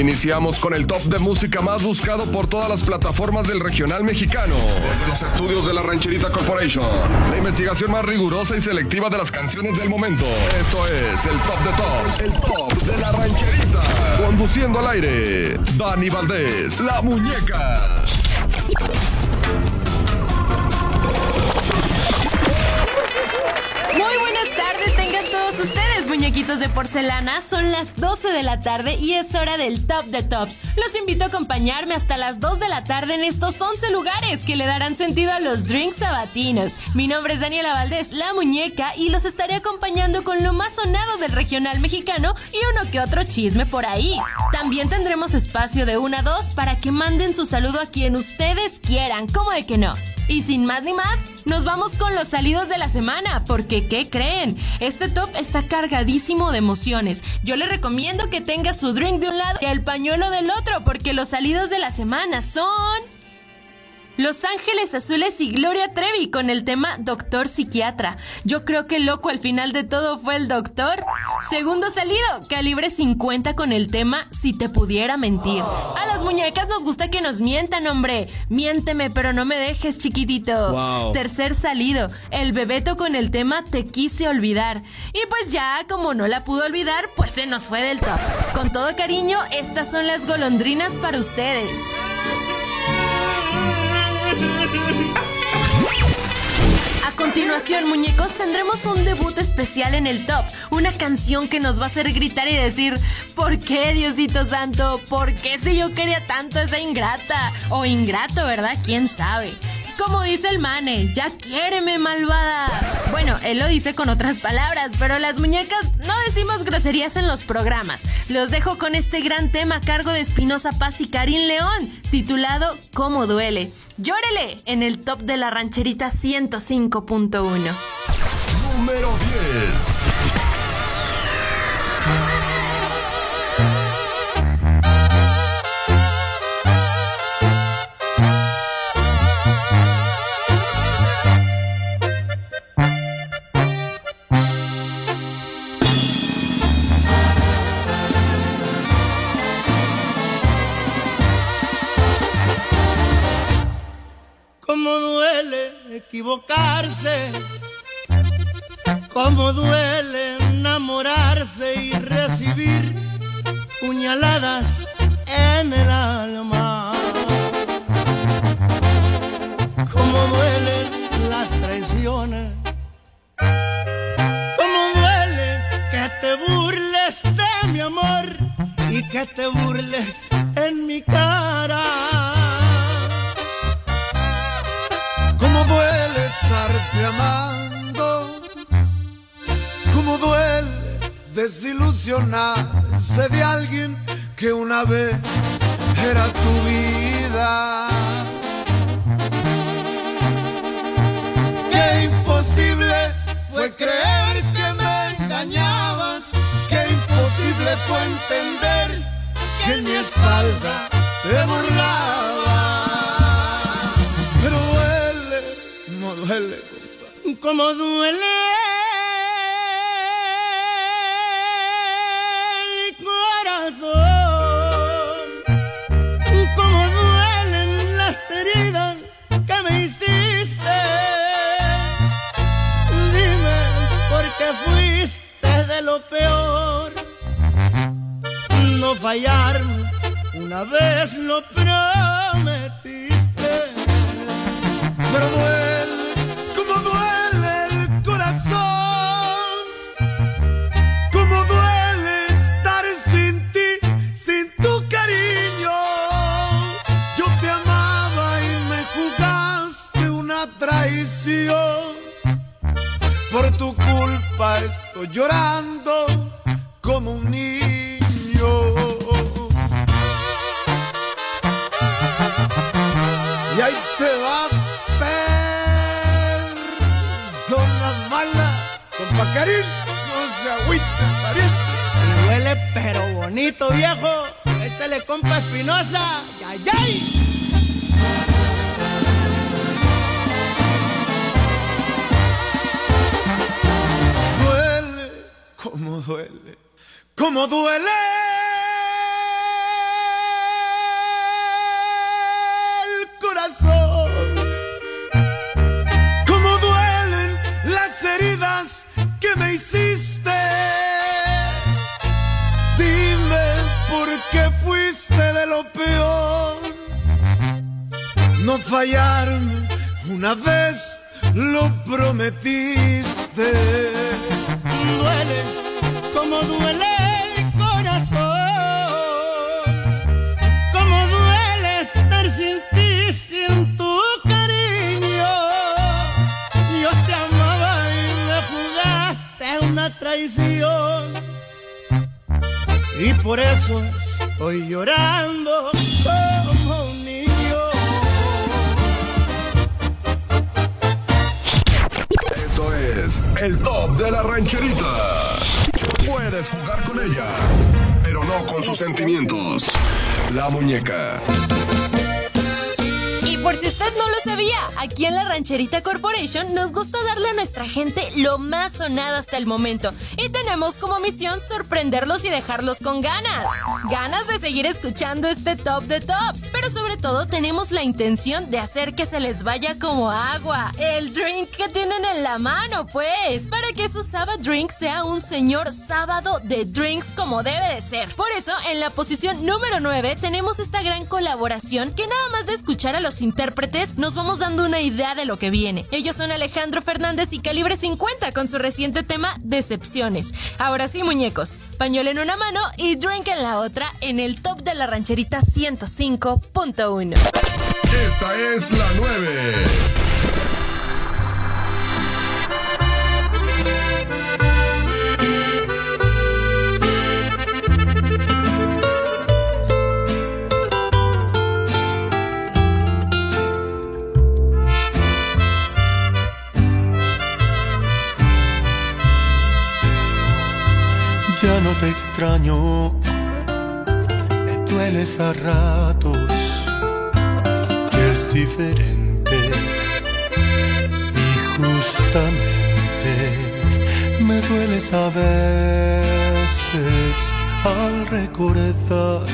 Iniciamos con el top de música más buscado por todas las plataformas del regional mexicano. Desde los estudios de la Rancherita Corporation. La investigación más rigurosa y selectiva de las canciones del momento. Esto es el top de tops. El top de la Rancherita. Conduciendo al aire. Dani Valdés. La muñeca. Muñequitos de porcelana. Son las 12 de la tarde y es hora del Top de Tops. Los invito a acompañarme hasta las 2 de la tarde en estos 11 lugares que le darán sentido a los drinks sabatinos. Mi nombre es Daniela Valdés, la muñeca, y los estaré acompañando con lo más sonado del regional mexicano y uno que otro chisme por ahí. También tendremos espacio de 1 a 2 para que manden su saludo a quien ustedes quieran, ¿cómo de que no? Y sin más ni más, nos vamos con los salidos de la semana, porque ¿qué creen? Este top está cargadísimo de emociones. Yo le recomiendo que tenga su drink de un lado y el pañuelo del otro, porque los salidos de la semana son... Los Ángeles Azules y Gloria Trevi con el tema Doctor Psiquiatra. Yo creo que loco al final de todo fue el doctor. Segundo salido, Calibre 50 con el tema Si te pudiera mentir. A las muñecas nos gusta que nos mientan, hombre. Miénteme, pero no me dejes, chiquitito. Tercer salido, el Bebeto con el tema Te quise olvidar. Y pues ya, como no la pudo olvidar, pues se nos fue del top. Con todo cariño, estas son las golondrinas para ustedes. A continuación, muñecos, tendremos un debut especial en el top. Una canción que nos va a hacer gritar y decir, ¿por qué, Diosito Santo? ¿Por qué si yo quería tanto esa ingrata? O ingrato, ¿verdad? ¿Quién sabe? Como dice el mane, ya quiéreme malvada. Bueno, él lo dice con otras palabras, pero las muñecas no decimos groserías en los programas. Los dejo con este gran tema a cargo de Espinosa Paz y Karim León, titulado ¿Cómo duele? Llórele en el top de la rancherita 105.1. Número 10. Cómo duele enamorarse y recibir puñaladas en el alma. Cómo duelen las traiciones, cómo duele que te burles de mi amor y que te burles desilusionarse de alguien que una vez era tu vida. Qué imposible fue creer que me engañabas, qué imposible fue entender que en mi espalda te burlabas. Pero duele, no duele. Cómo duele qué fuiste de lo peor, no fallarme, una vez lo prometiste. Pero duele, como duele el corazón, como duele estar sin ti, sin tu cariño. Yo te amaba y me jugaste una traición. Estoy llorando como un niño. Y ahí te va persona mala, compa Karim, no se agüite, pariente. Me duele pero bonito, viejo. Échale compa Espinosa. ¡Ay, cómo duele, cómo duele. el corazón. Cómo duelen las heridas que me hiciste dime por qué fuiste de lo peor. No fallarme una vez lo prometiste. Duele como duele el corazón, como duele estar sin ti, sin tu cariño. Yo te amaba y me jugaste una traición. Y por eso estoy llorando es el top de la rancherita. Puedes jugar con ella, pero no con sus sentimientos. La muñeca. Por si usted no lo sabía, aquí en la Rancherita Corporation nos gusta darle a nuestra gente lo más sonado hasta el momento. Y tenemos como misión sorprenderlos y dejarlos con ganas. Ganas de seguir escuchando este top de tops. Pero sobre todo tenemos la intención de hacer que se les vaya como agua. El drink que tienen en la mano, pues. Para que su Sabbath Drink sea un señor sábado de drinks como debe de ser. Por eso, en la posición número 9 tenemos esta gran colaboración que nada más de escuchar a los intérpretes nos vamos dando una idea de lo que viene. Ellos son Alejandro Fernández y Calibre 50 con su reciente tema Decepciones. Ahora sí, muñecos, pañuelo en una mano y drink en la otra en el top de la rancherita 105.1. Esta es la 9. Te extraño, me dueles a ratos, que es diferente. Y justamente me dueles a veces al recordar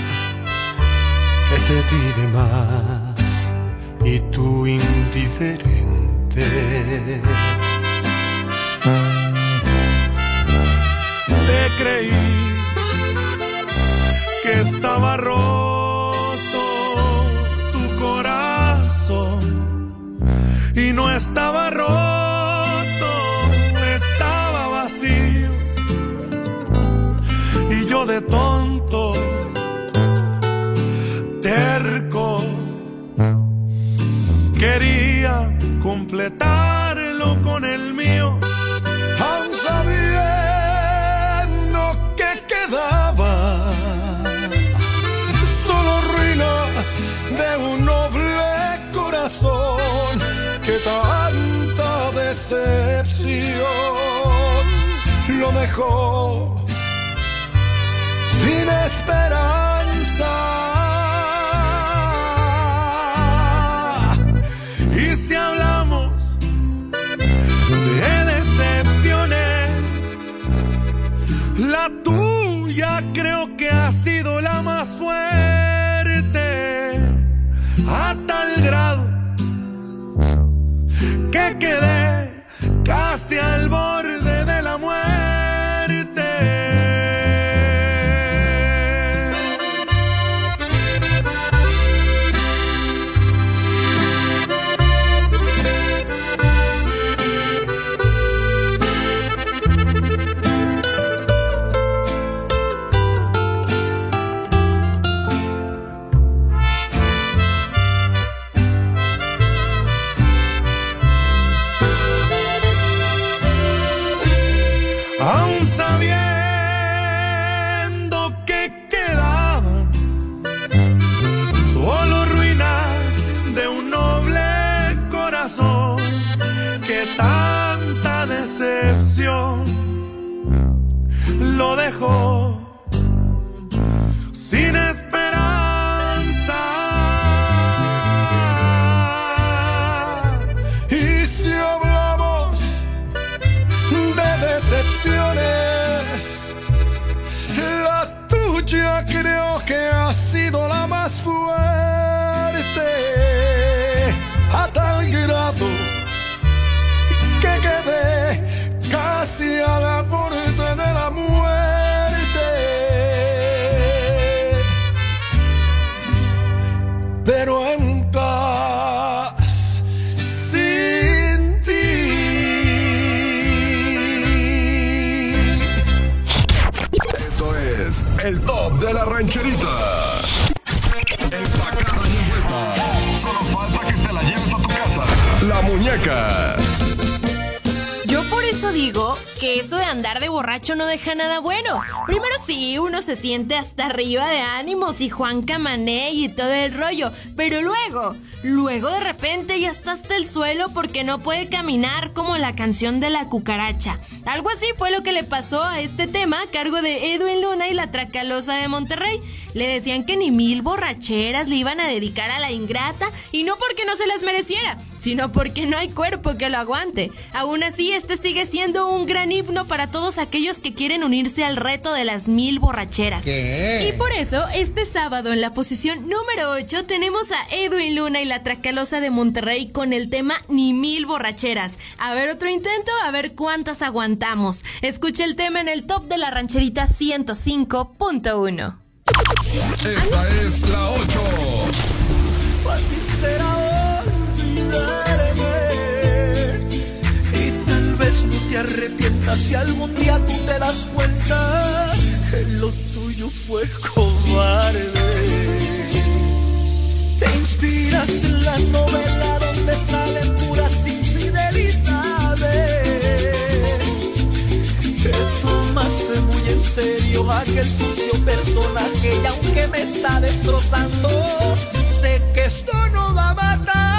que te di de más y tú indiferente. Creí que estaba roto sin esperanza. Y si hablamos de decepciones, la tuya creo que creo que ha sido la más fuerte. Eso de andar de borracho no deja nada bueno. Primero sí, uno se siente hasta arriba de ánimos y Juan Camané y todo el rollo, pero luego, luego de repente ya está hasta el suelo porque no puede caminar como la canción de la cucaracha. Algo así fue lo que le pasó a este tema a cargo de Edwin Luna y la Tracalosa de Monterrey. Le decían que ni mil borracheras le iban a dedicar a la ingrata y no porque no se las mereciera, sino porque no hay cuerpo que lo aguante. Aún así, este sigue siendo un gran himno para todos aquellos que quieren unirse al reto de las mil borracheras. Y por eso, este sábado en la posición número 8 tenemos a Edwin Luna y la Tracalosa de Monterrey con el tema Ni mil borracheras. A ver otro intento, a ver cuántas aguantamos. Escucha el tema en el top de la rancherita 105.1. Esta es la 8. Fácil será te arrepientas si algún día tú te das cuenta que lo tuyo fue cobarde. Te inspiraste en la novela donde salen puras infidelidades. Te tomaste muy en serio aquel sucio personaje y aunque me está destrozando, sé que esto no va a matarme.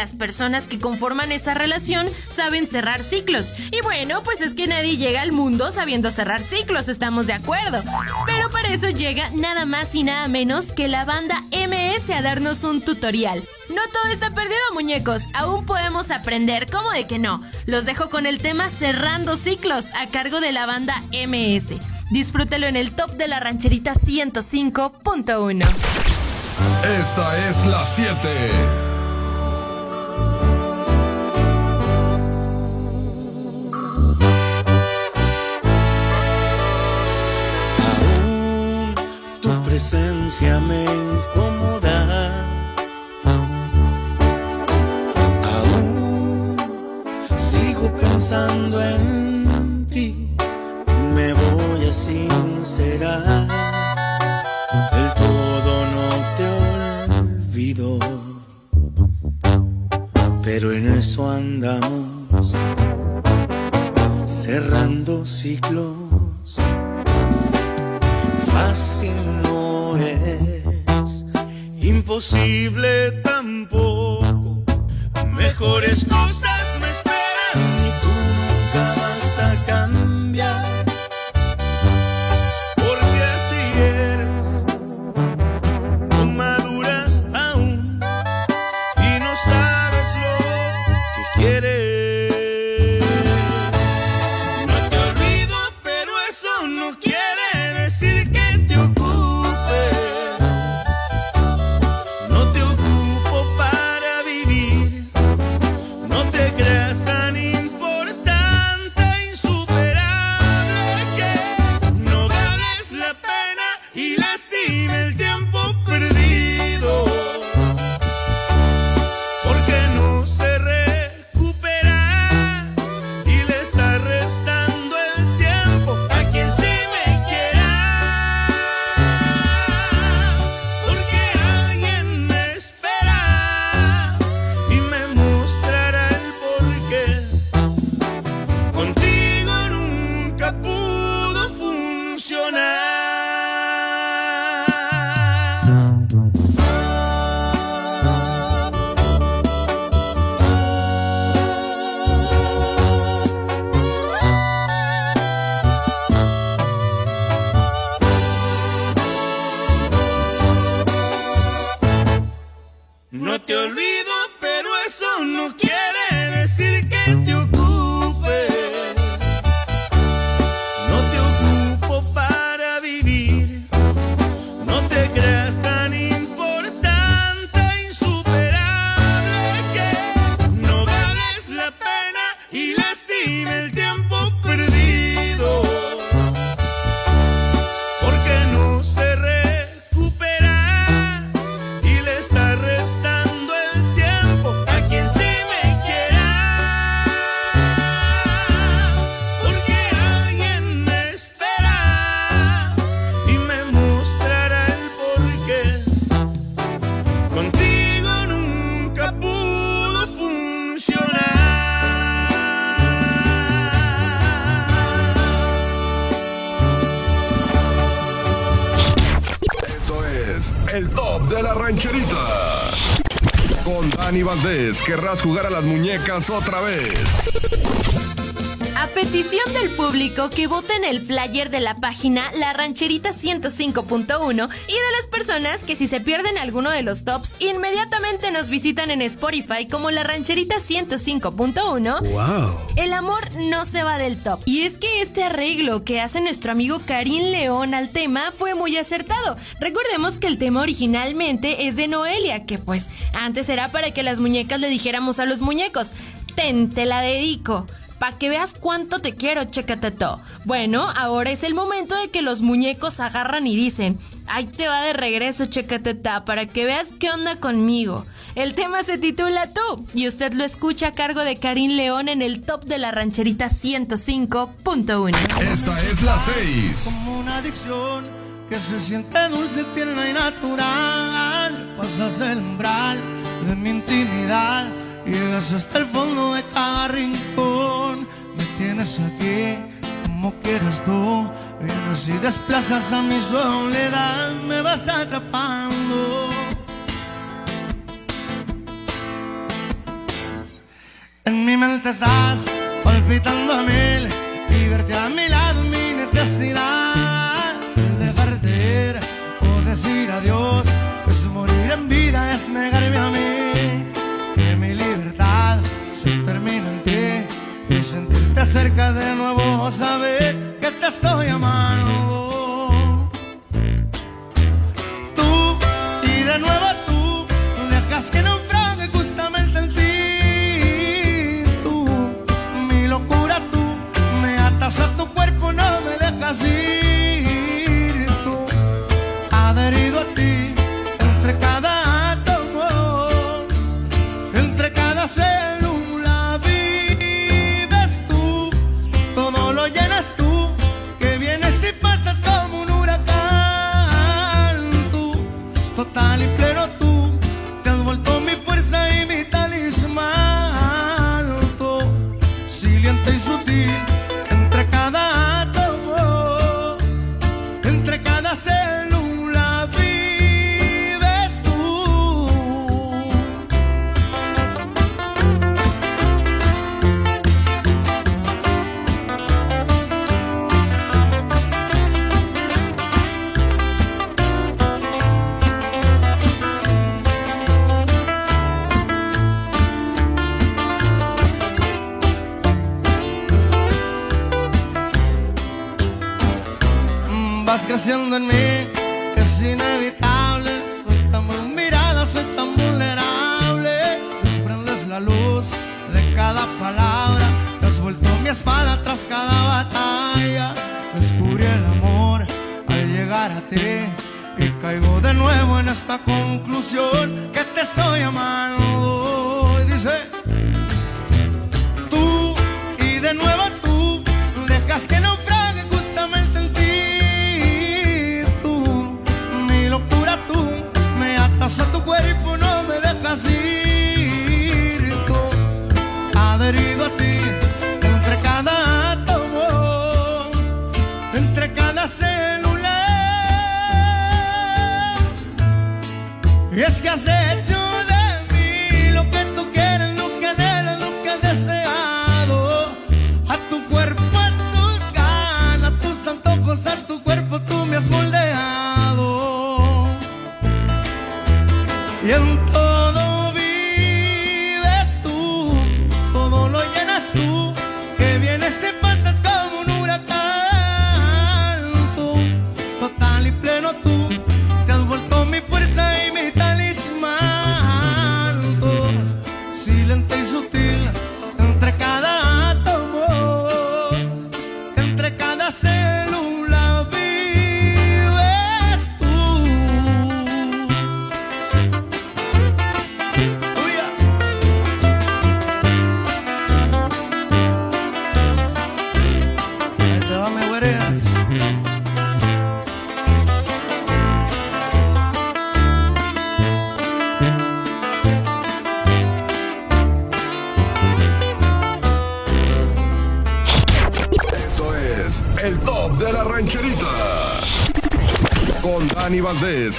Las personas que conforman esa relación saben cerrar ciclos. Y bueno, pues es que nadie llega al mundo sabiendo cerrar ciclos, estamos de acuerdo. Pero para eso llega nada más y nada menos que la banda MS a darnos un tutorial. No todo está perdido, muñecos. Aún podemos aprender. ¿Cómo de que no? Los dejo con el tema Cerrando Ciclos a cargo de la banda MS. Disfrútelo en el top de la rancherita 105.1. Esta es la 7. Presencia me incomoda. Aún sigo pensando en ti. Me voy a sincerar. Del todo no te olvido. Pero en eso andamos. Cerrando ciclos fácil imposible tampoco. Mejores cosas querrás jugar a las muñecas otra vez. Petición del público que vote en el flyer de la página La Rancherita 105.1 y de las personas que si se pierden alguno de los tops, inmediatamente nos visitan en Spotify como La Rancherita 105.1. ¡Wow! El amor no se va del top. Y es que este arreglo que hace nuestro amigo Karim León al tema fue muy acertado. Recordemos que el tema originalmente es de Noelia, que pues antes era para que las muñecas le dijéramos a los muñecos, ten, te la dedico. Para que veas cuánto te quiero, todo. Bueno, ahora es el momento de que los muñecos agarran y dicen, ahí te va de regreso, checateta, para que veas qué onda conmigo. El tema se titula Tú y usted lo escucha a cargo de Karim León en el top de la rancherita 105.1. Esta es la 6. Como una adicción que se siente dulce, tierna y natural. Pasas el umbral de mi intimidad Llegas hasta el fondo de cada rincón. Me tienes aquí como quieres tú. Vienes y desplazas a mi soledad. Me vas atrapando. En mi mente estás palpitando a mil y verte a mi lado mi necesidad. Dejarte ir o decir adiós es morir en vida, es negarme a mí se termina en ti y sentirte cerca de nuevo, saber que te estoy amando. Tú y de nuevo tú dejas que naufrague justamente en ti. Tú, mi locura, tú me atas a tu cuerpo, no me dejas ir.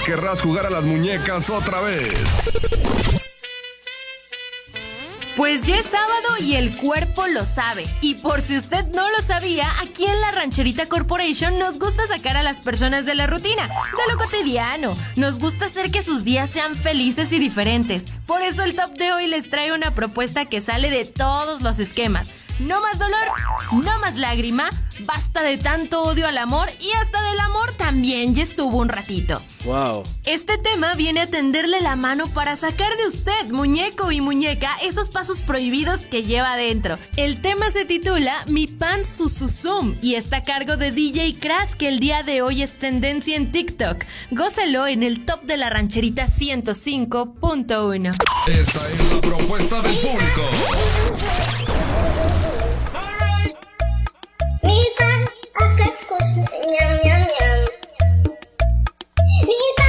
Querrás jugar a las muñecas otra vez. Pues ya es sábado y el cuerpo lo sabe. Y por si usted no lo sabía, aquí en la Rancherita Corporation nos gusta sacar a las personas de la rutina, de lo cotidiano. Nos gusta hacer que sus días sean felices y diferentes. Por eso el top de hoy les trae una propuesta que sale de todos los esquemas. No más dolor, no más lágrima, basta de tanto odio al amor y hasta del amor también ya estuvo un ratito. Wow. Este tema viene a tenderle la mano para sacar de usted, muñeco y muñeca, esos pasos prohibidos que lleva adentro. El tema se titula Mi pan Susuzum y está a cargo de DJ Crash que el día de hoy es tendencia en TikTok. Gócelo en el top de la rancherita 105.1. Esta es la propuesta del público. Мика, ах, как вкусно. Ням-ням-ням. Мика.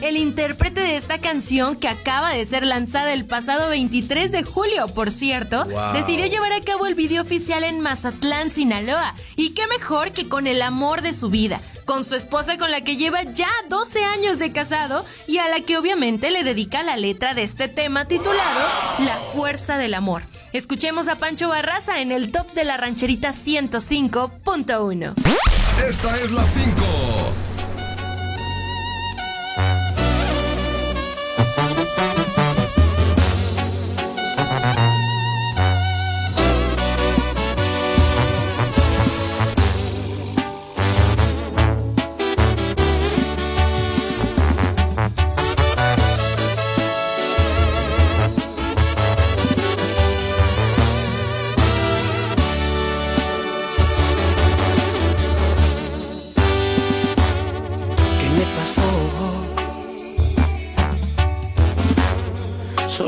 El intérprete de esta canción, que acaba de ser lanzada el pasado 23 de julio, por cierto, decidió llevar a cabo el video oficial en Mazatlán, Sinaloa. Y qué mejor que con el amor de su vida. Con su esposa con la que lleva ya 12 años de casado y a la que obviamente le dedica la letra de este tema titulado La Fuerza del Amor. Escuchemos a Pancho Barraza en el top de la rancherita 105.1. Esta es la 5.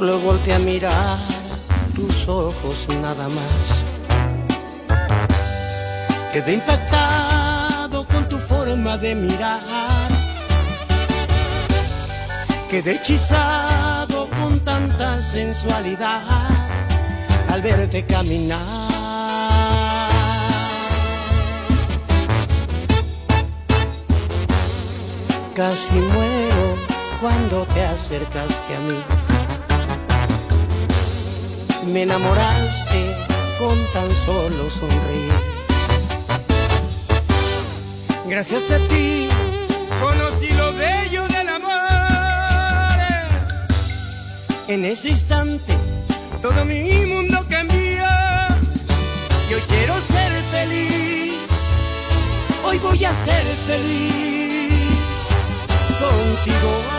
Solo volteé a mirar tus ojos nada más. Quedé impactado con tu forma de mirar. Quedé hechizado con tanta sensualidad al verte caminar. Casi muero cuando te acercaste a mí. Me enamoraste con tan solo sonreír. Gracias a ti conocí lo bello del amor. En ese instante todo mi mundo cambió. Yo quiero ser feliz. Hoy voy a ser feliz contigo.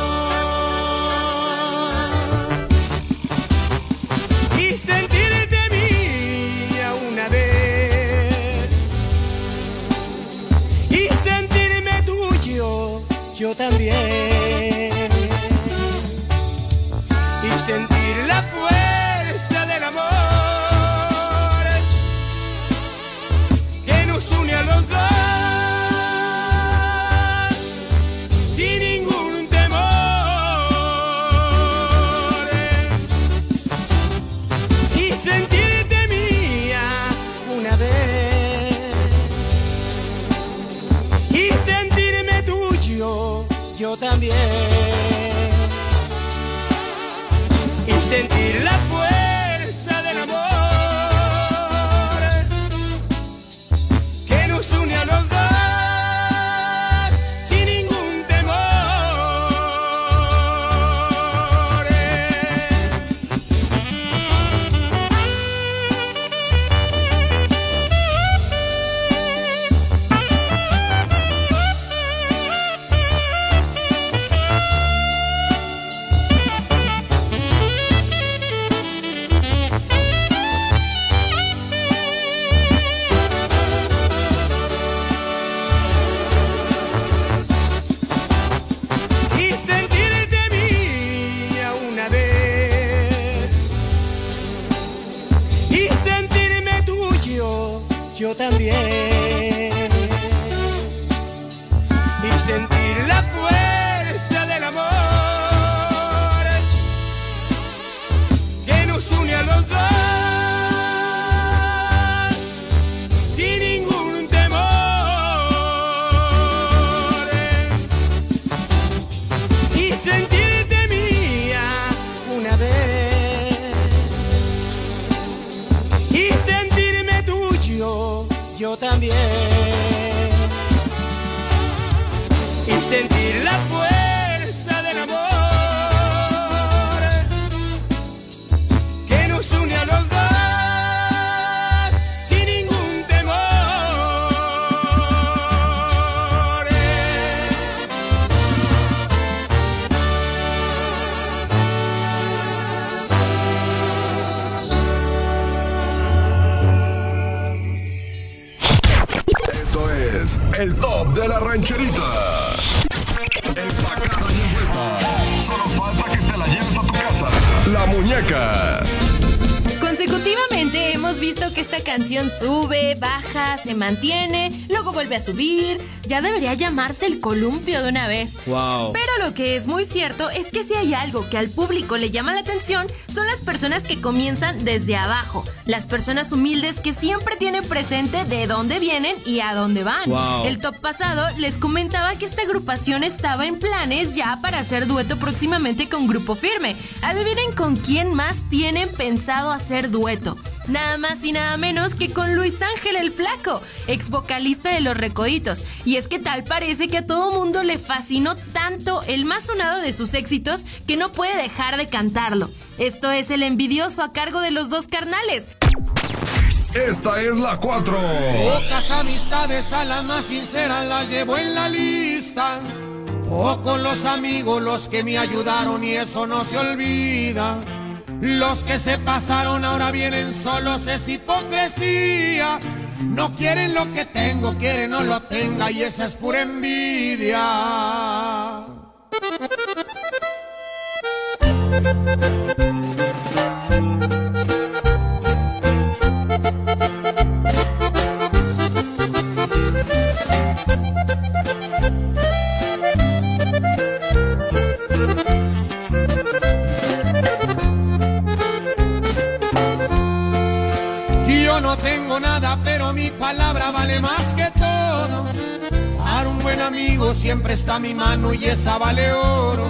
Yo también. Subir. Ya debería llamarse el columpio de una vez. Wow. Pero lo que es muy cierto es que si hay algo que al público le llama la atención son las personas que comienzan desde abajo, las personas humildes que siempre tienen presente de dónde vienen y a dónde van. Wow. El top pasado les comentaba que esta agrupación estaba en planes ya para hacer dueto próximamente con Grupo Firme. Adivinen con quién más tienen pensado hacer dueto. Nada más y nada menos que con Luis Ángel el Flaco, ex vocalista de Los Recoditos. Y es que tal parece que a todo mundo le fascinó tanto el más sonado de sus éxitos que no puede dejar de cantarlo. Esto es El Envidioso a cargo de los dos carnales. Esta es la 4. Pocas amistades a la más sincera la llevo en la lista. Pocos los amigos los que me ayudaron y eso no se olvida. Los que se pasaron ahora vienen solos, es hipocresía. No quieren lo que tengo, quieren no lo tenga y esa es pura envidia. Está mi mano y esa vale oro.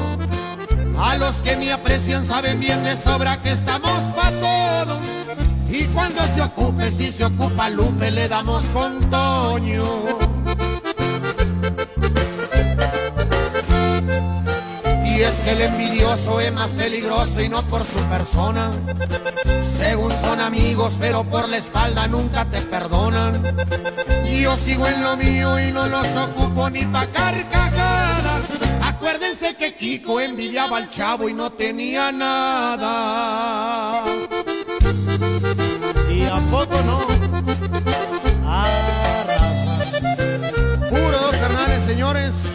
A los que me aprecian saben bien de sobra que estamos pa' todo. Y cuando se ocupe, si se ocupa Lupe, le damos con Toño. Y es que el envidioso es más peligroso y no por su persona. Según son amigos, pero por la espalda nunca te perdonan. Yo sigo en lo mío y no los ocupo ni pa' carcajadas. Acuérdense que Kiko envidiaba al chavo y no tenía nada. Y a poco no. Arrasa. Puro dos carnales, señores.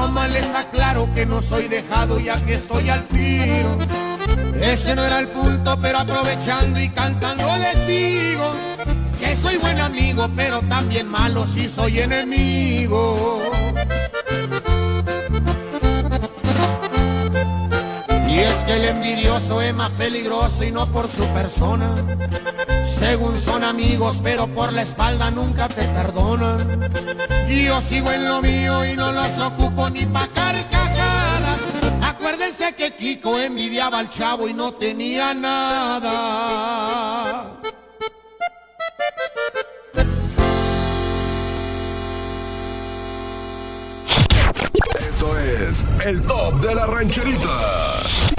No más les aclaro que no soy dejado ya que estoy al tiro. Ese no era el punto, pero aprovechando y cantando les digo que soy buen amigo, pero también malo si soy enemigo. Y es que el envidioso es más peligroso y no por su persona. Según son amigos, pero por la espalda nunca te perdonan. Yo sigo en lo mío y no los ocupo ni pa' carcajadas. Acuérdense que Kiko envidiaba al chavo y no tenía nada. Esto es el top de la rancherita.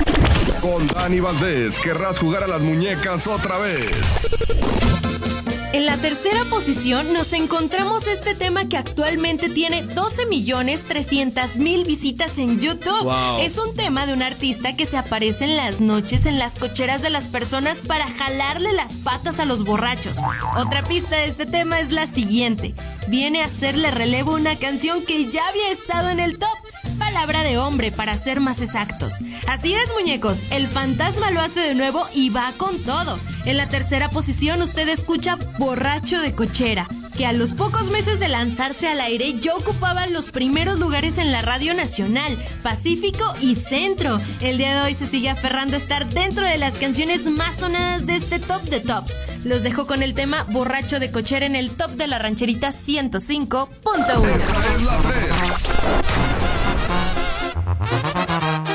Con Dani Valdés, querrás jugar a las muñecas otra vez. En la tercera posición nos encontramos este tema que actualmente tiene 12 millones 300 mil visitas en YouTube. Wow. Es un tema de un artista que se aparece en las noches en las cocheras de las personas para jalarle las patas a los borrachos. Otra pista de este tema es la siguiente. Viene a hacerle relevo una canción que ya había estado en el top. Palabra de hombre, para ser más exactos. Así es, muñecos. El fantasma lo hace de nuevo y va con todo. En la tercera posición usted escucha Borracho de Cochera, que a los pocos meses de lanzarse al aire ya ocupaba los primeros lugares en la Radio Nacional, Pacífico y Centro. El día de hoy se sigue aferrando a estar dentro de las canciones más sonadas de este top de tops. Los dejo con el tema Borracho de Cochera en el top de la rancherita 105.1. ハハハハ!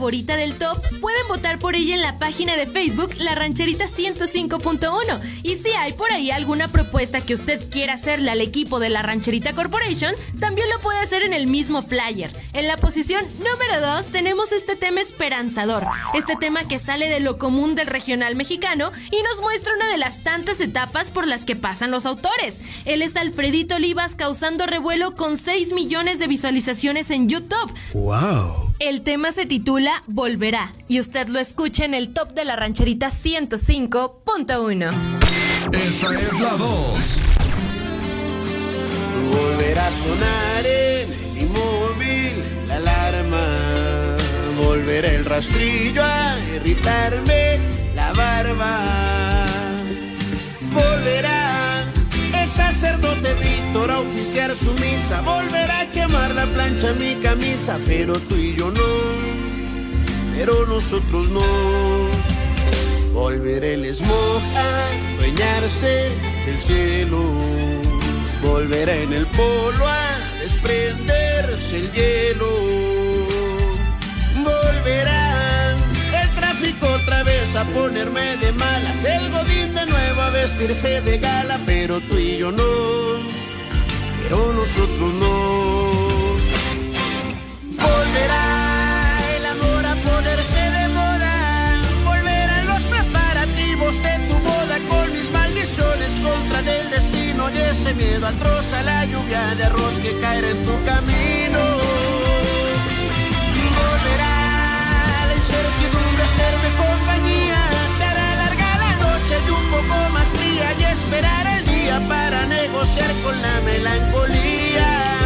Favorita del top, pueden votar por ella en la página de Facebook La Rancherita 105.1. Y si hay por ahí alguna propuesta que usted quiera hacerle al equipo de La Rancherita Corporation, también lo puede hacer en el mismo flyer. En la posición número 2 tenemos este tema esperanzador, este tema que sale de lo común del regional mexicano y nos muestra una de las tantas etapas por las que pasan los autores. Él es Alfredito Olivas causando revuelo con 6 millones de visualizaciones en YouTube. ¡Wow! El tema se titula Volverá y usted lo escucha en el top de la rancherita 105.1. Esta es la 2. Volverá a sonar en Volverá el rastrillo a irritarme la barba. Volverá el sacerdote Víctor a oficiar su misa. Volverá a quemar la plancha mi camisa. Pero tú y yo no. Pero nosotros no. Volverá el smog a dueñarse del cielo. Volverá en el polo a desprenderse el hielo. Volverá el tráfico otra vez a ponerme de malas. El godín de nuevo a vestirse de gala. Pero tú y yo no. Pero nosotros no. Volverá el amor a ponerse de moda. Volverán los preparativos de tu boda con mis maldiciones contra del destino y ese miedo atroz a la lluvia de arroz que caerá en tu camino. Incertidumbre a hacerme compañía. Se hará larga la noche y un poco más fría y esperar el día para negociar con la melancolía.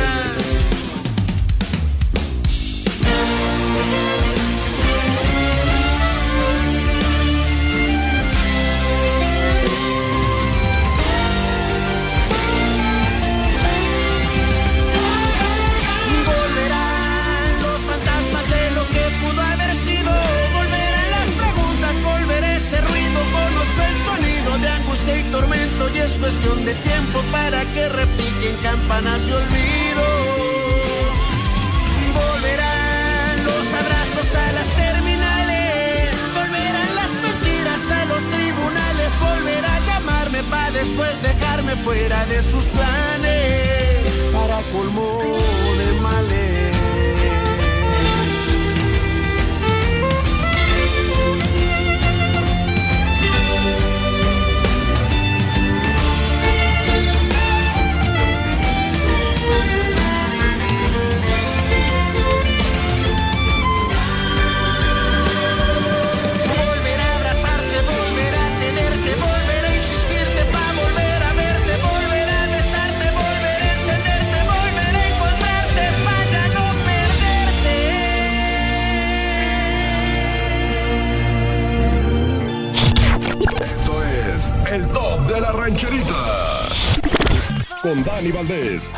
Es cuestión de tiempo para que repiquen campanas de olvido. Volverán los abrazos a las terminales. Volverán las mentiras a los tribunales. Volverá a llamarme para después dejarme fuera de sus planes. Para colmo de males.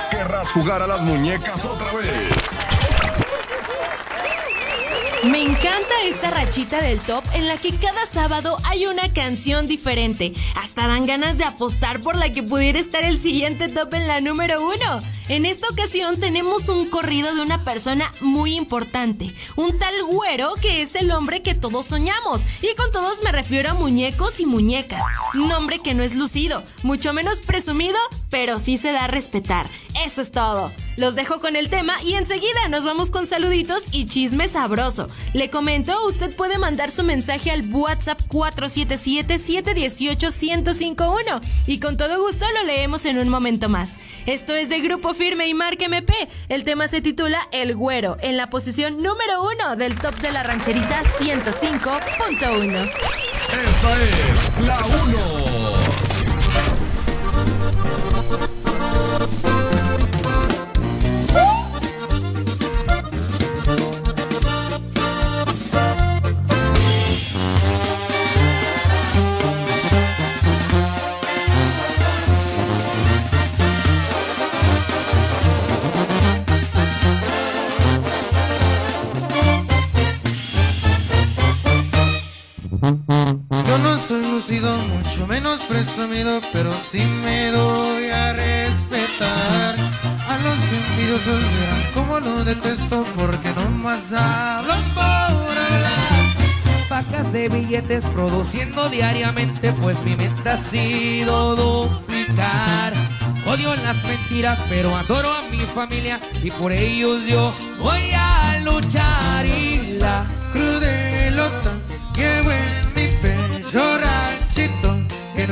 ¿Querrás jugar a las muñecas otra vez? Me encanta esta rachita del top en la que cada sábado hay una canción diferente. Hasta dan ganas de apostar por la que pudiera estar el siguiente top en la número uno. En esta ocasión tenemos un corrido de una persona muy importante, un tal güero que es el hombre que todos soñamos. Y con todos me refiero a muñecos y muñecas. Nombre que no es lucido, mucho menos presumido, pero sí se da a respetar. Eso es todo. Los dejo con el tema y enseguida nos vamos con saluditos y chisme sabroso. Le comento, usted puede mandar su mensaje al WhatsApp 477-718-1051 y con todo gusto lo leemos en un momento más. Esto es de Grupo Firme y Marque MP. El tema se titula El Güero, en la posición número uno del top de la rancherita 105.1. Esta es la 1. Yo no soy lucido, mucho menos presumido, pero sí me doy envidiosos lo detesto porque no más hablan por Pacas de billetes produciendo diariamente, pues mi mente ha sido duplicar. Odio las mentiras, pero adoro a mi familia y por ellos yo voy a luchar. Y la crudelota llevo en mi pecho ranchito que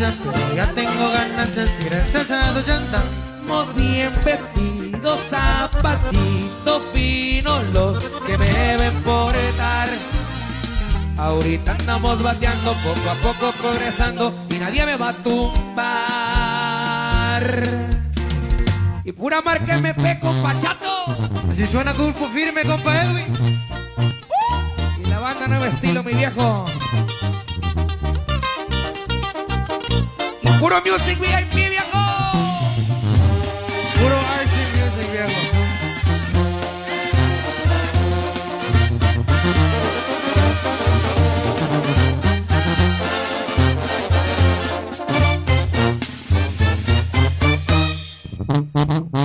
pero ya tengo ganancias y gracias a Dios ya andamos bien vestidos, zapatitos finos los que me deben portar. Ahorita andamos bateando, poco a poco progresando y nadie me va a tumbar. Y pura marca MP, compa Chato. Así suena Culpo firme, compa Edwin. Y la banda nuevo estilo, mi viejo. Puro music VIP, viejo. Puro RC Music, viejo.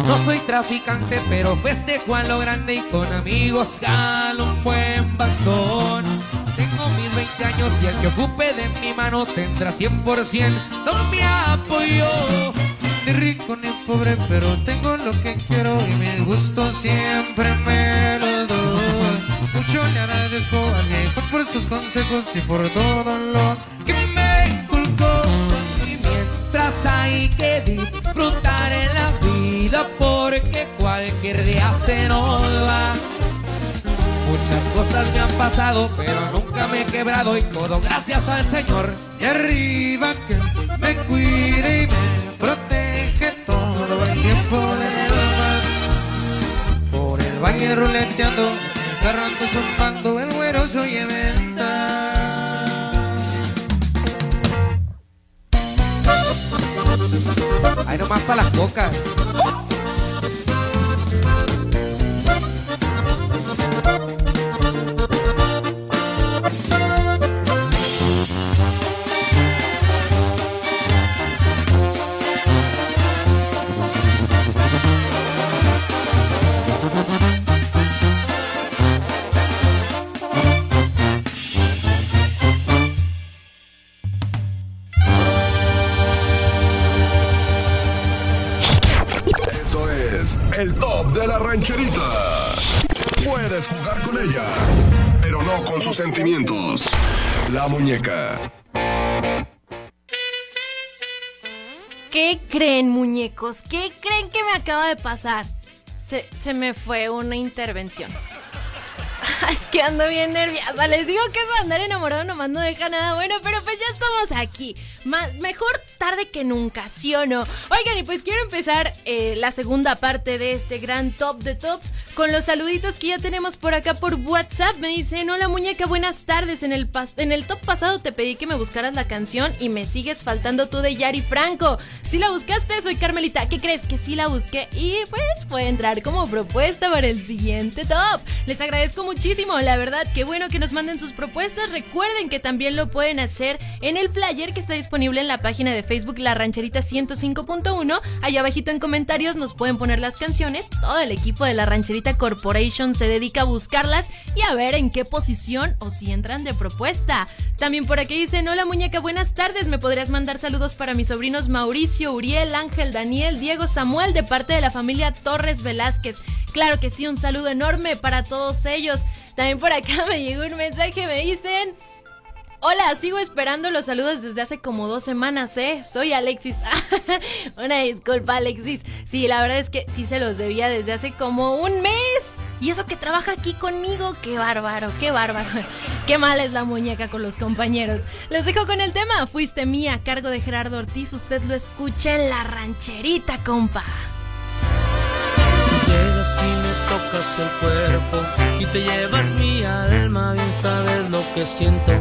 No soy traficante, pero festejo a lo grande y con amigos galo un buen bastón. Tengo mis 20 años y el que ocupe de mi mano tendrá 100% no me apoyo. Ni rico ni pobre, pero tengo lo que quiero y mi gusto siempre me lo doy. Mucho le agradezco al viejo por sus consejos y por todo lo que me inculcó. Y mientras hay que disfrutar en la vida porque cualquier día se nos va. Muchas cosas me han pasado, pero nunca me he quebrado y todo gracias al Señor. Y arriba que me cuide y me protege todo el tiempo mal. Por el valle ruleteando, el carro ando zumbando, el güero se oye venta. Ahí nomás para las cocas. No con sus sentimientos. La muñeca. ¿Qué creen, muñecos? ¿Qué creen que me acaba de pasar? Se, se me fue una intervención. Es que ando bien nerviosa. Les digo que eso de andar enamorado nomás no deja nada bueno, pero pues ya estamos aquí. Mejor tarde que nunca, ¿sí o no? Oigan, y pues quiero empezar eh, la segunda parte de este gran top de tops con los saluditos que ya tenemos por acá por WhatsApp. Me dicen, hola muñeca, buenas tardes. En el, en el top pasado te pedí que me buscaras la canción y me sigues faltando tú de Yari Franco. Si la buscaste, soy Carmelita. ¿Qué crees? Que sí la busqué y pues puede entrar como propuesta para el siguiente top. Les agradezco muchísimo, la verdad, qué bueno que nos manden sus propuestas. Recuerden que también lo pueden hacer en el flyer que está disponible en la página de Facebook La Rancherita 105.1. Allá abajito en comentarios nos pueden poner las canciones. Todo el equipo de La Rancherita Corporation se dedica a buscarlas y a ver en qué posición o si entran de propuesta. También por aquí dicen, hola muñeca, buenas tardes. ¿Me podrías mandar saludos para mis sobrinos Mauricio, Uriel, Ángel, Daniel, Diego, Samuel de parte de la familia Torres Velázquez? Claro que sí, un saludo enorme para todos ellos. También por acá me llegó un mensaje, me dicen... Hola, sigo esperando los saludos desde hace como dos semanas, ¿eh? Soy Alexis. Una disculpa, Alexis. Sí, la verdad es que sí se los debía desde hace como un mes. Y eso que trabaja aquí conmigo, qué bárbaro, qué bárbaro. Qué mal es la muñeca con los compañeros. Les dejo con el tema. Fuiste mía, a cargo de Gerardo Ortiz. Usted lo escucha en la rancherita, compa. Llegas y me tocas el cuerpo y te llevas mi alma, bien sabes lo que siento.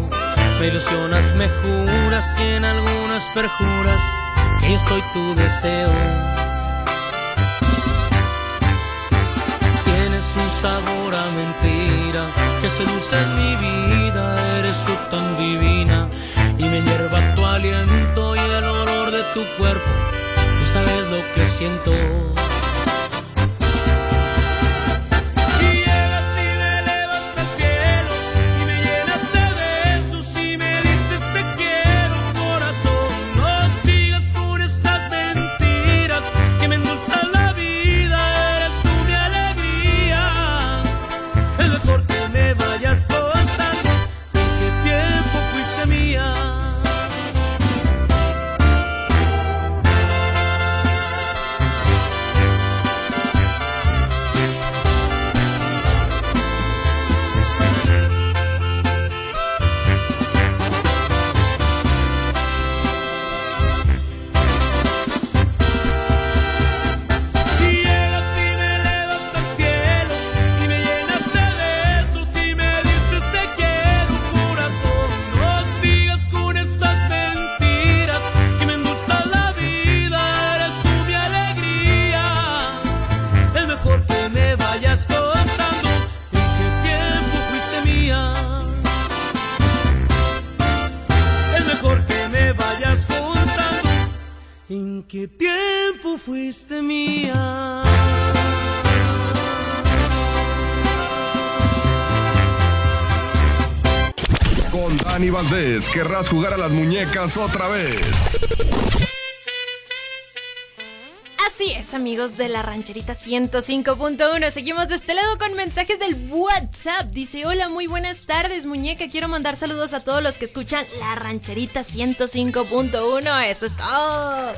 Me ilusionas, me juras y en algunas perjuras que yo soy tu deseo. Tienes un sabor a mentira que seduces mi vida, eres tú tan divina y me hierva tu aliento y el olor de tu cuerpo, tú sabes lo que siento. Querrás jugar a las muñecas otra vez. Así es, amigos de la rancherita 105.1. Seguimos de este lado con mensajes del WhatsApp. Dice: Hola, muy buenas tardes, muñeca. Quiero mandar saludos a todos los que escuchan la rancherita 105.1. Eso es todo.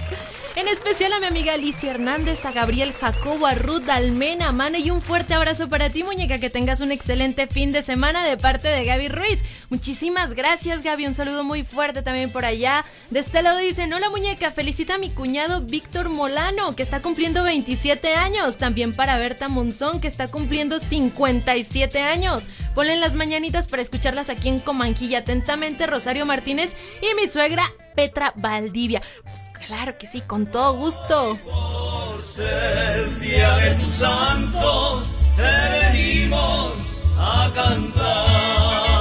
En especial a mi amiga Alicia Hernández, a Gabriel Jacobo, a Ruth Almena, Mane y un fuerte abrazo para ti, muñeca. Que tengas un excelente fin de semana de parte de Gaby Ruiz. Muchísimas gracias, Gaby. Un saludo muy fuerte también por allá. De este lado dicen: Hola, muñeca. Felicita a mi cuñado Víctor Molano, que está cumpliendo 27 años. También para Berta Monzón, que está cumpliendo 57 años. Ponle las mañanitas para escucharlas aquí en Comanquilla. Atentamente, Rosario Martínez y mi suegra Petra Valdivia. Pues claro que sí, con todo gusto. el día de tu santo, te venimos a cantar.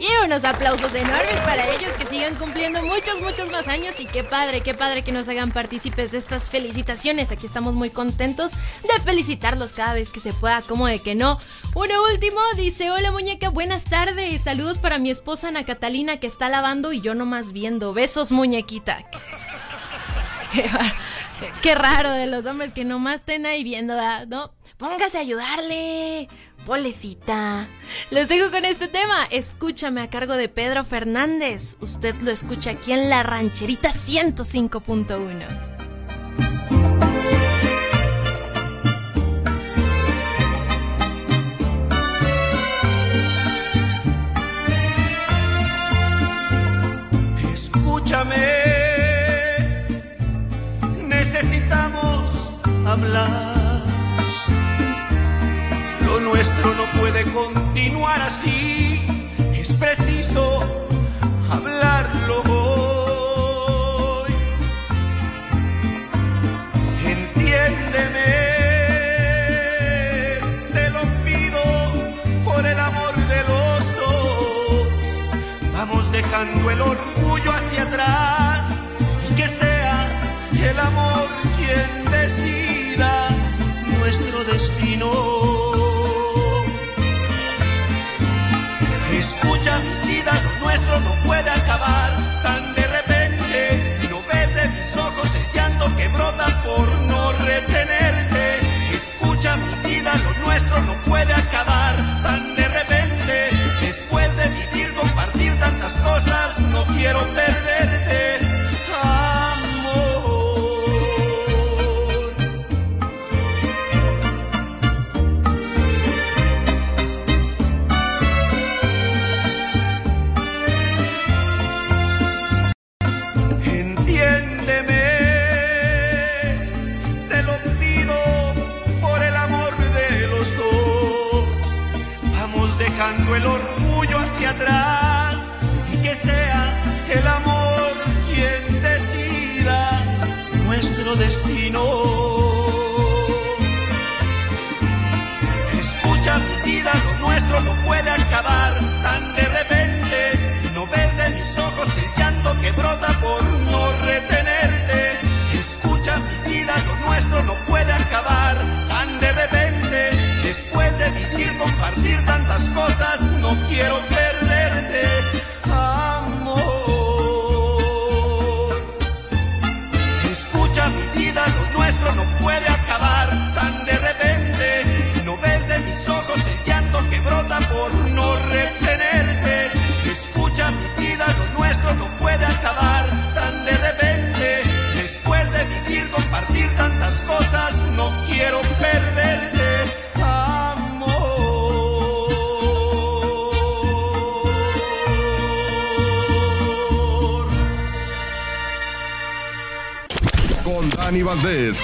Y unos aplausos enormes para ellos que sigan cumpliendo muchos, muchos más años. Y qué padre, qué padre que nos hagan partícipes de estas felicitaciones. Aquí estamos muy contentos de felicitarlos cada vez que se pueda, como de que no. Uno último dice: Hola muñeca, buenas tardes. Saludos para mi esposa Ana Catalina que está lavando y yo nomás viendo. Besos, muñequita. Qué, raro de los hombres que nomás estén ahí viendo. ¿no? Póngase a ayudarle. Polecita. Les dejo con este tema. Escúchame a cargo de Pedro Fernández. Usted lo escucha aquí en la rancherita 105.1. Lo nuestro no puede continuar así, es preciso hablarlo hoy. Entiéndeme, te lo pido por el amor de los dos. Vamos dejando el orgullo hacia atrás y que sea el amor destino. Escucha mi vida, lo nuestro no puede acabar tan de repente. No ves de mis ojos el llanto que brota por no retenerte. Escucha mi vida, lo nuestro no puede acabar tan de repente. Después de vivir, compartir tantas cosas, no quiero perderte. atrás y que sea el amor quien decida nuestro destino. Escucha mi vida, lo nuestro no puede acabar tan de repente. No ves de mis ojos el llanto que brota por no retenerte. Escucha mi vida, lo nuestro no puede acabar tan de repente. Después de vivir, compartir tantas cosas, no quiero que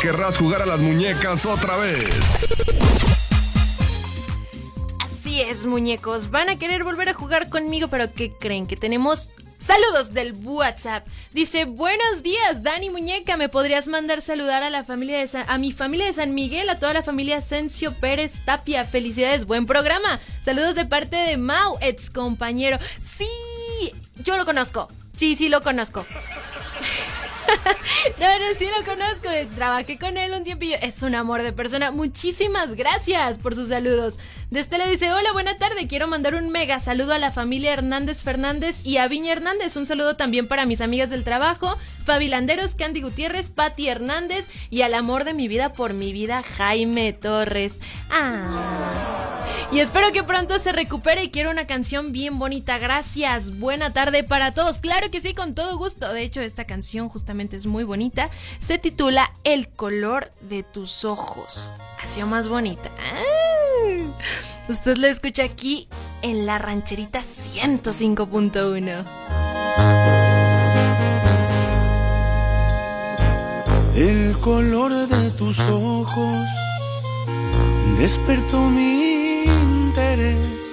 Querrás jugar a las muñecas otra vez. Así es, muñecos. Van a querer volver a jugar conmigo, pero ¿qué creen? Que tenemos Saludos del WhatsApp. Dice, buenos días, Dani Muñeca. ¿Me podrías mandar saludar a la familia de a mi familia de San Miguel, a toda la familia Asensio Pérez Tapia? Felicidades, buen programa. Saludos de parte de Mau, ex compañero. Sí, yo lo conozco. Sí, sí lo conozco. no, no, sí lo conozco. Trabajé con él un tiempillo. Es un amor de persona. Muchísimas gracias por sus saludos. De este le dice, hola, buena tarde. Quiero mandar un mega saludo a la familia Hernández Fernández y a Viña Hernández. Un saludo también para mis amigas del trabajo, Fabi Landeros, Candy Gutiérrez, Patti Hernández y al amor de mi vida por mi vida, Jaime Torres. Ah. Y espero que pronto se recupere y quiero una canción bien bonita. Gracias. Buena tarde para todos. Claro que sí, con todo gusto. De hecho, esta canción justamente es muy bonita. Se titula El color de tus ojos. Ha sido más bonita. Usted lo escucha aquí en la rancherita 105.1. El color de tus ojos despertó mi interés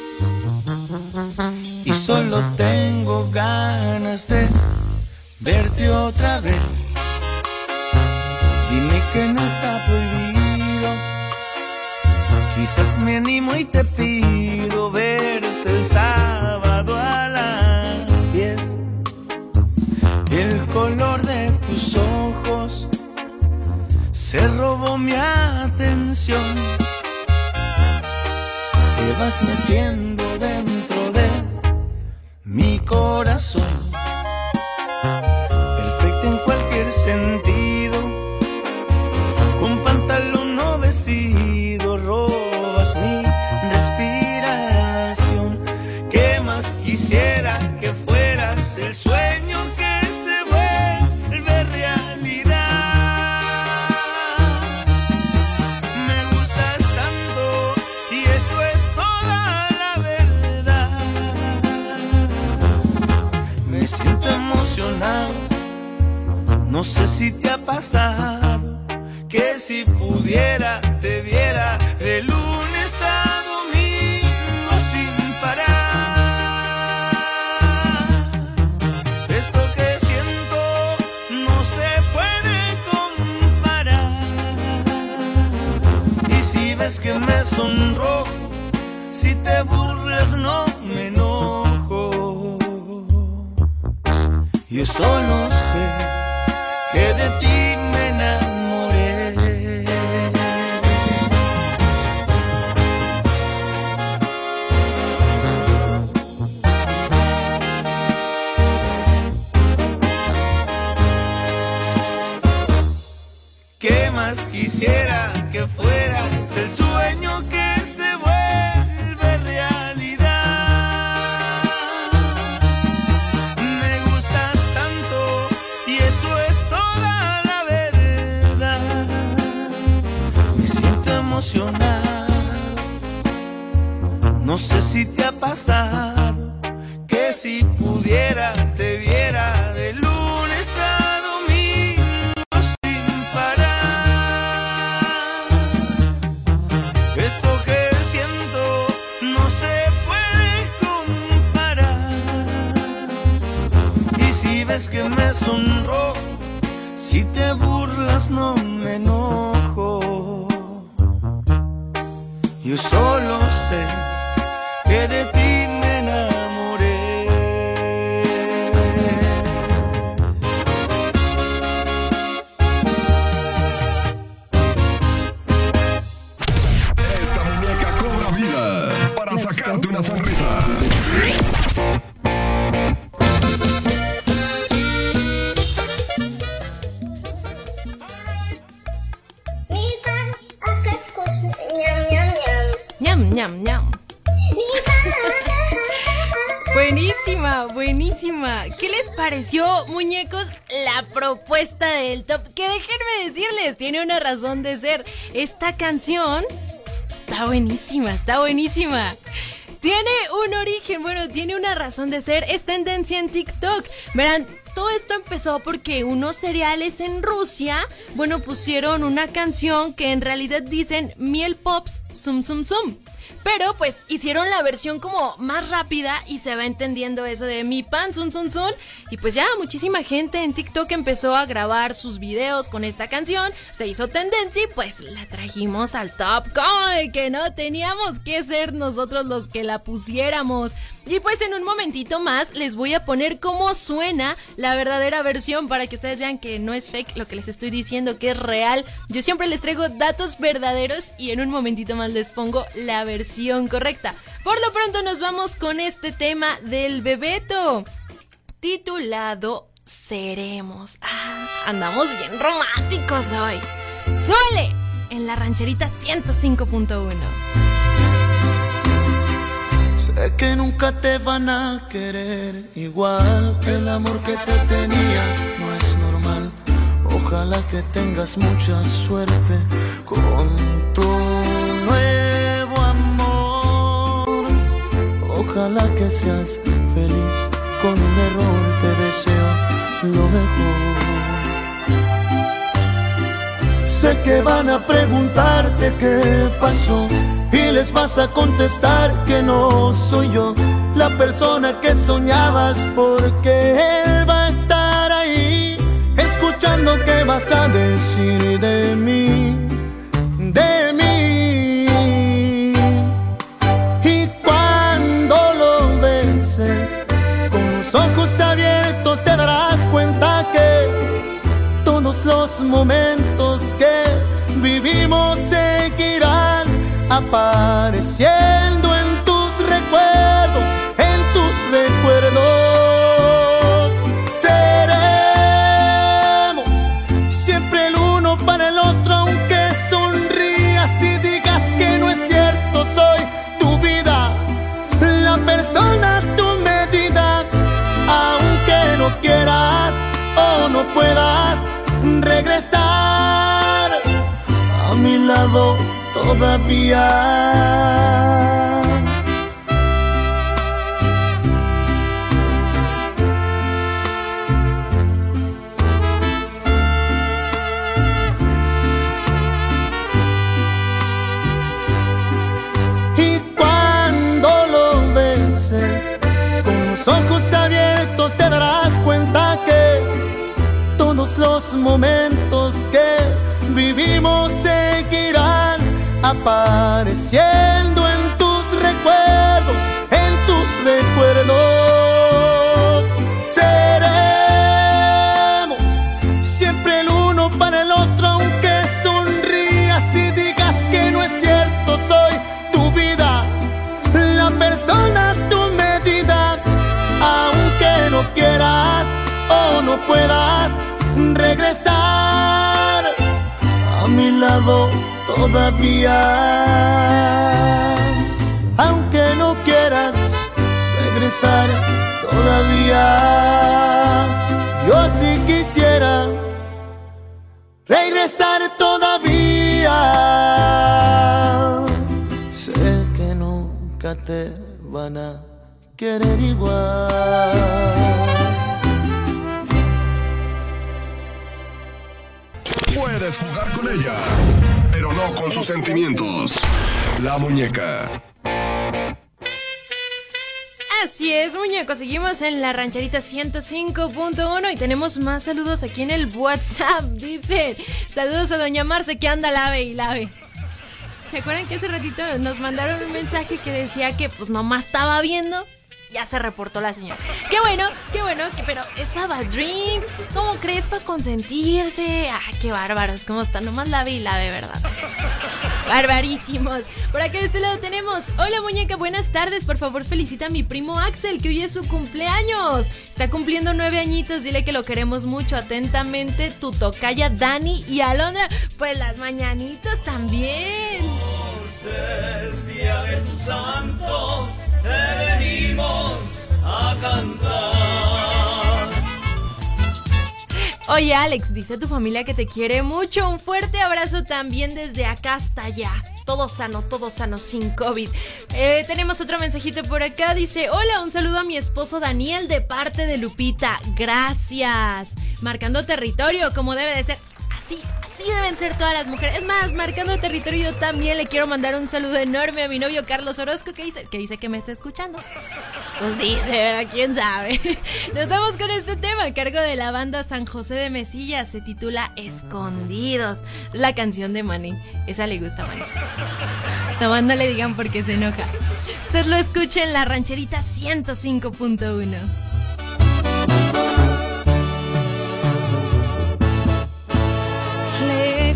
y solo tengo ganas de verte otra vez. Dime que no está prohibido, quizás me animo y te pido verte el sábado a las 10. El color de tus ojos se robó mi atención. Te vas metiendo dentro de mi corazón. Ñam. ñam, ñam. Buenísima, buenísima. ¿Qué les pareció, muñecos, la propuesta del top? Que déjenme decirles, tiene una razón de ser. Esta canción está buenísima, está buenísima. Tiene un origen, bueno, tiene una razón de ser. Es tendencia en TikTok. Verán, todo esto empezó porque unos cereales en Rusia, bueno, pusieron una canción que en realidad dicen miel pops, zum zum zum. Pero pues hicieron la versión como más rápida y se va entendiendo eso de mi pan, sun, sun, sun. Y pues ya muchísima gente en TikTok empezó a grabar sus videos con esta canción. Se hizo tendencia y pues la trajimos al top. De que no teníamos que ser nosotros los que la pusiéramos. Y pues en un momentito más les voy a poner cómo suena la verdadera versión para que ustedes vean que no es fake lo que les estoy diciendo, que es real. Yo siempre les traigo datos verdaderos y en un momentito más les pongo la versión correcta. Por lo pronto nos vamos con este tema del bebeto, titulado Seremos. Ah, andamos bien románticos hoy. Suele en la rancherita 105.1. Sé que nunca te van a querer igual. El amor que te tenía no es normal. Ojalá que tengas mucha suerte con tu Ojalá que seas feliz con un error. Te deseo lo mejor. Sé que van a preguntarte qué pasó y les vas a contestar que no soy yo la persona que soñabas porque él va a estar ahí escuchando qué vas a decir de mí, los ojos abiertos te darás cuenta que todos los momentos que vivimos seguirán apareciendo en tus recuerdos, en tus recuerdos. Seremos siempre el uno para el otro, todavía. Y cuando lo beses con los ojos abiertos te darás cuenta que todos los momentos apareciendo todavía. Aunque no quieras regresar todavía, yo sí quisiera regresar todavía. Sé que nunca te van a querer igual. Puedes jugar con ella, con sus sentimientos. La muñeca. Así es, muñecos. Seguimos en la rancherita 105.1 y tenemos más saludos aquí en el WhatsApp. Dice, saludos a Doña Marce que anda lave y lave. ¿Se acuerdan que hace ratito nos mandaron un mensaje que decía que pues nomás estaba viendo? Ya se reportó la señora. Qué bueno, qué bueno, pero estaba drinks. ¿Cómo crees para consentirse? Ah, qué bárbaros, cómo están. Nomás lave y lave, ¿verdad? Barbarísimos. Por acá de este lado tenemos. Hola muñeca, buenas tardes. Por favor, felicita a mi primo Axel, que hoy es su cumpleaños. Está cumpliendo nueve añitos. Dile que lo queremos mucho. Atentamente, tu tocaya Dani y Alondra. Pues las mañanitas también. el día de tu santo, te venimos a cantar. Oye, Alex, dice tu familia que te quiere mucho. Un fuerte abrazo también desde acá hasta allá. Todo sano, todo sano, sin COVID. Eh, tenemos otro mensajito por acá. Dice: Hola, un saludo a mi esposo Daniel de parte de Lupita. Gracias. Marcando territorio, como debe de ser. Así, así deben ser todas las mujeres. Es más, marcando territorio, yo también le quiero mandar un saludo enorme a mi novio Carlos Orozco, que dice que, dice que me está escuchando. Pues dice, ¿verdad? ¿Quién sabe? Nos vamos con este tema a cargo de la banda San José de Mesilla. Se titula Escondidos. La canción de Manny. Esa le gusta a Manny. Nomás no le digan porque se enoja. Usted lo escucha en la rancherita 105.1.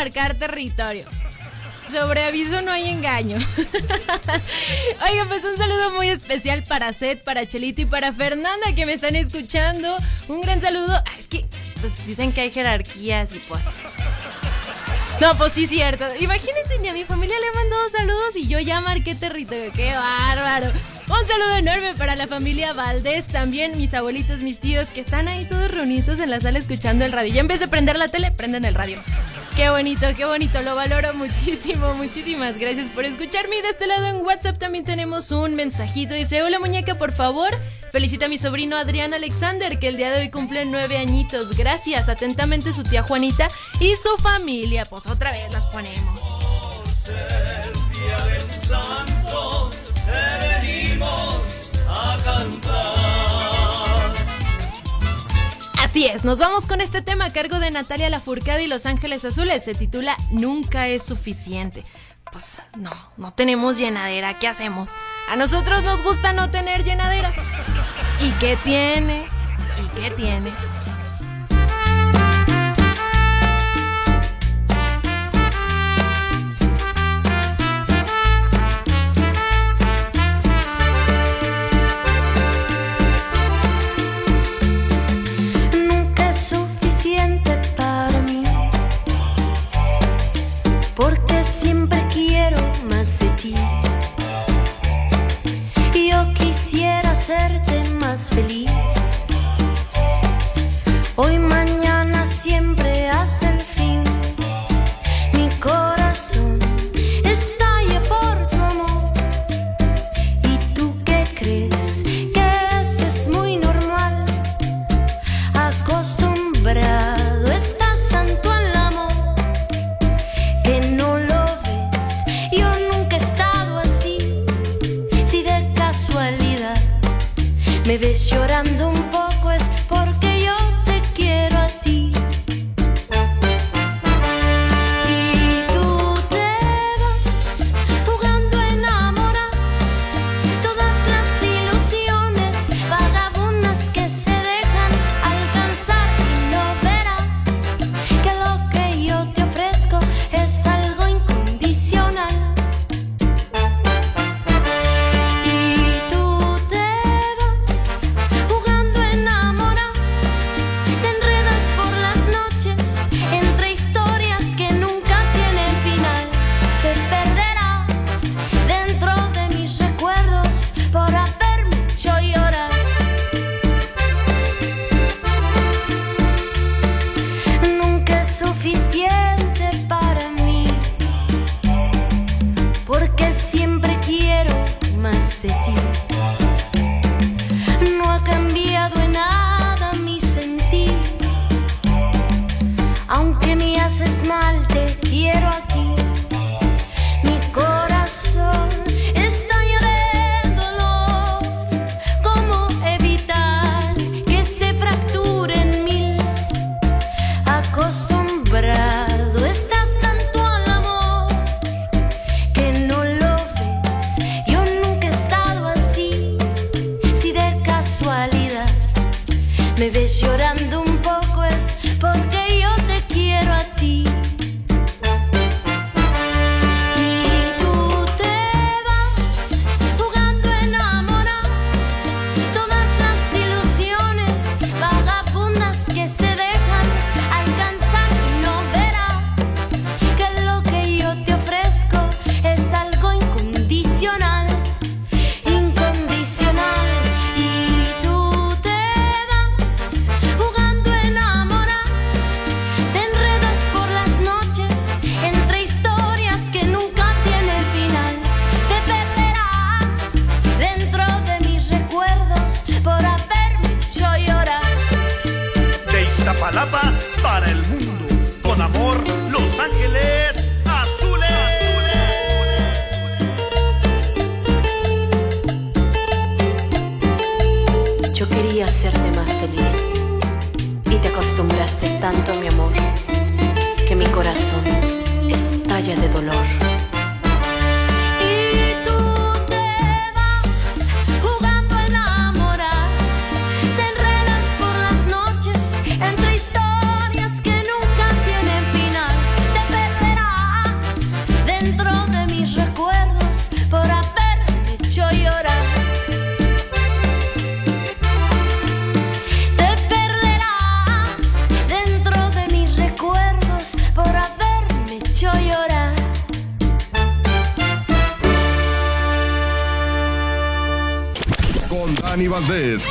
marcar territorio. Sobre aviso no hay engaño. Oiga, pues un saludo muy especial para Seth, para Chelito y para Fernanda que me están escuchando. Un gran saludo. Ah, Es que pues, dicen que hay jerarquías y pues. No, pues sí, cierto. Imagínense, ni a mi familia le he mandado saludos y yo ya marqué territorio. ¡Qué bárbaro! Un saludo enorme para la familia Valdés, también mis abuelitos, mis tíos, que están ahí todos reunidos en la sala escuchando el radio. Y en vez de prender la tele, prenden el radio. Qué bonito, qué bonito, lo valoro muchísimo, muchísimas gracias por escucharme. Y de este lado en WhatsApp también tenemos un mensajito. Dice, hola muñeca, por favor, felicita a mi sobrino Adrián Alexander, que el día de hoy cumple nueve añitos. Gracias, atentamente su tía Juanita y su familia. Pues otra vez las ponemos. Así es, nos vamos con este tema a cargo de Natalia Lafourcade y Los Ángeles Azules. Se titula Nunca es suficiente. Pues no, no tenemos llenadera, ¿qué hacemos? A nosotros nos gusta no tener llenadera. ¿Y qué tiene? ¿Y qué tiene?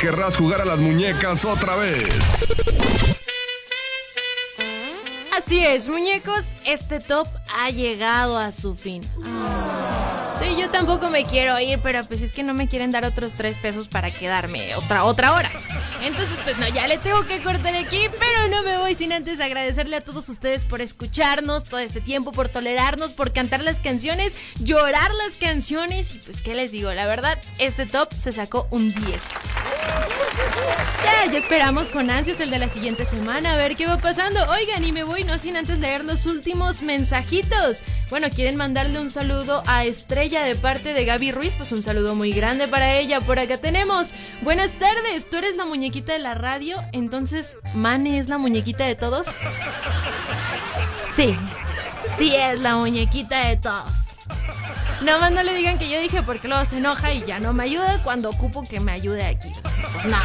querrás jugar a las muñecas otra vez. Así es, muñecos, este top ha llegado a su fin. Sí, yo tampoco me quiero ir, pero pues es que no me quieren dar otros tres pesos para quedarme otra, otra hora. Entonces, pues no, ya le tengo que cortar aquí, pero no me voy sin antes agradecerle a todos ustedes por escucharnos todo este tiempo, por tolerarnos, por cantar las canciones, llorar las canciones. Y pues, ¿qué les digo? La verdad, este top se sacó un 10. Ya, ya esperamos con ansias el de la siguiente semana a ver qué va pasando. Oigan, y me voy no sin antes leer los últimos mensajitos. Bueno, quieren mandarle un saludo a Estrella de parte de Gaby Ruiz, pues un saludo muy grande para ella. Por acá tenemos. Buenas tardes, tú eres la muñequita de la radio, entonces Mane es la muñequita de todos. Sí, sí es la muñequita de todos. Nada más no le digan que yo dije porque luego se enoja y ya no me ayuda cuando ocupo que me ayude aquí. No.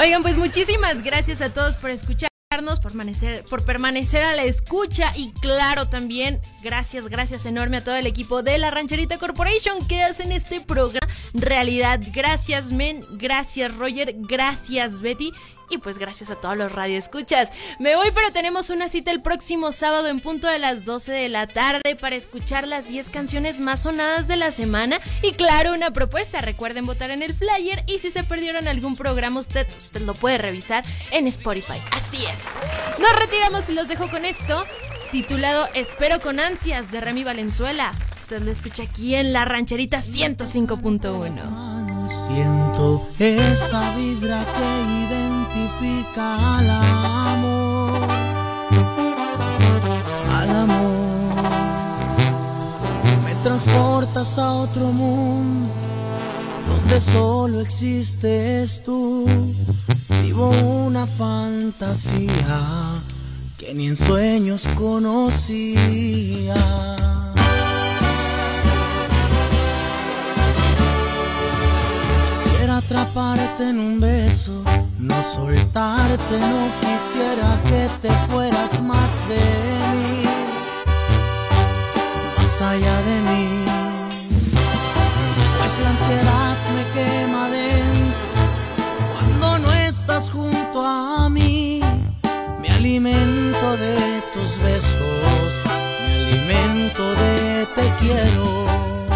Oigan, pues muchísimas gracias a todos por escucharnos, por permanecer, por permanecer a la escucha y claro también gracias, gracias enorme a todo el equipo de la Rancherita Corporation que hacen este programa realidad. Gracias Men, gracias Roger, gracias Betty y pues gracias a todos los radioescuchas. Me voy, pero tenemos una cita el próximo sábado en punto de las 12 de la tarde para escuchar las 10 canciones más sonadas de la semana. Y claro, una propuesta. Recuerden votar en el flyer y si se perdieron algún programa, usted, usted lo puede revisar en Spotify. Así es. Nos retiramos y los dejo con esto, titulado Espero con ansias de Remy Valenzuela. Usted lo escucha aquí en la rancherita 105.1. Siento esa vibra que identifica al amor, al amor. Me transportas a otro mundo donde solo existes tú. Vivo una fantasía que ni en sueños conocía. Atraparte en un beso, no soltarte, no quisiera que te fueras más de mí, más allá de mí. Pues la ansiedad me quema dentro cuando no estás junto a mí. Me alimento de tus besos, me alimento de te quiero.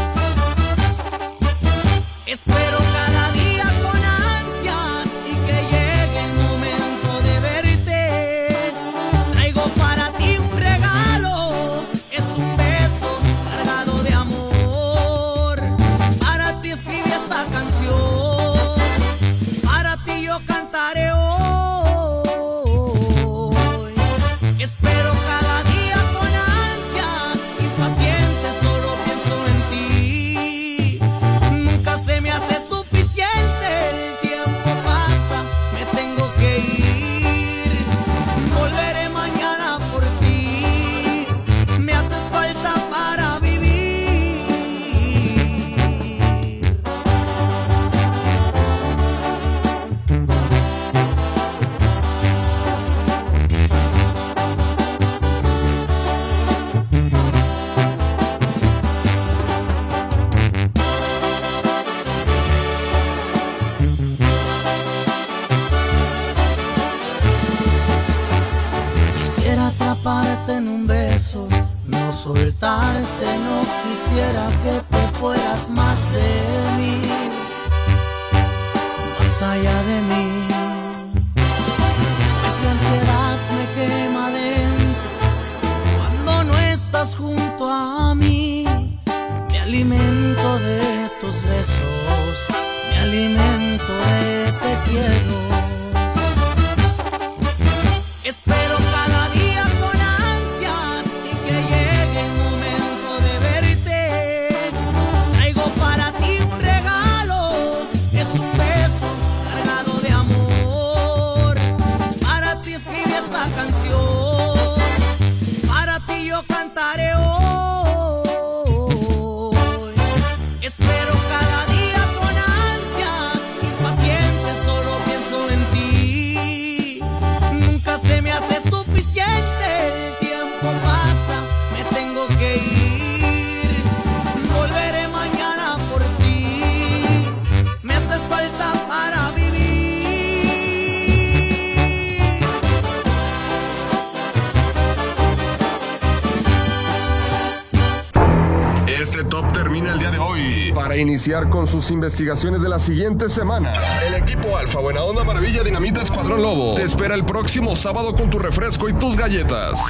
Con sus investigaciones de la siguiente semana, el equipo Alfa Buena Onda Maravilla Dinamita Escuadrón Lobo te espera el próximo sábado con tu refresco y tus galletas.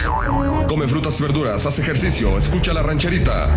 Come frutas y verduras, haz ejercicio, escucha la rancherita.